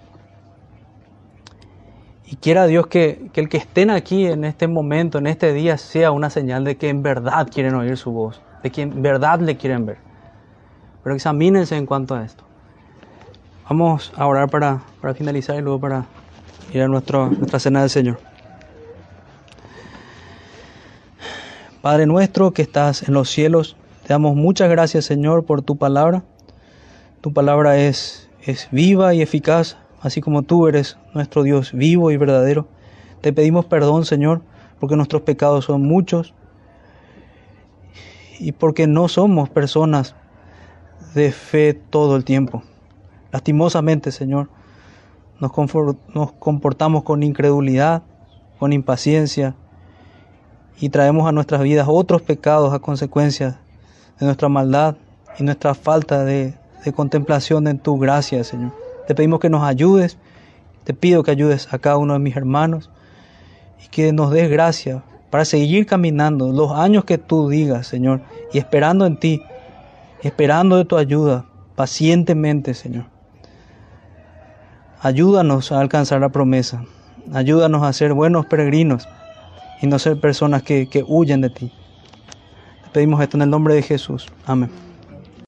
A: y quiera Dios que, el que estén aquí en este momento, en este día, sea una señal de que en verdad quieren oír su voz, de que en verdad le quieren ver. Pero examínense en cuanto a esto. Vamos a orar para, para finalizar y luego para ir a nuestra cena del Señor. Padre nuestro que estás en los cielos, te damos muchas gracias Señor por tu palabra. Tu palabra es, es viva y eficaz así como tú eres nuestro Dios vivo y verdadero. Te pedimos perdón, Señor, porque nuestros pecados son muchos y porque no somos personas de fe todo el tiempo. Lastimosamente, Señor, nos, comportamos con incredulidad, con impaciencia y traemos a nuestras vidas otros pecados a consecuencia de nuestra maldad y nuestra falta de, contemplación en tu gracia, Señor. Te pedimos que nos ayudes. Te pido que ayudes a cada uno de mis hermanos y que nos des gracia para seguir caminando los años que tú digas, Señor, y esperando en ti esperando de tu ayuda pacientemente, Señor. Ayúdanos a alcanzar la promesa. Ayúdanos a ser buenos peregrinos y no ser personas que, que huyen de ti. Te pedimos esto en el nombre de Jesús. Amén.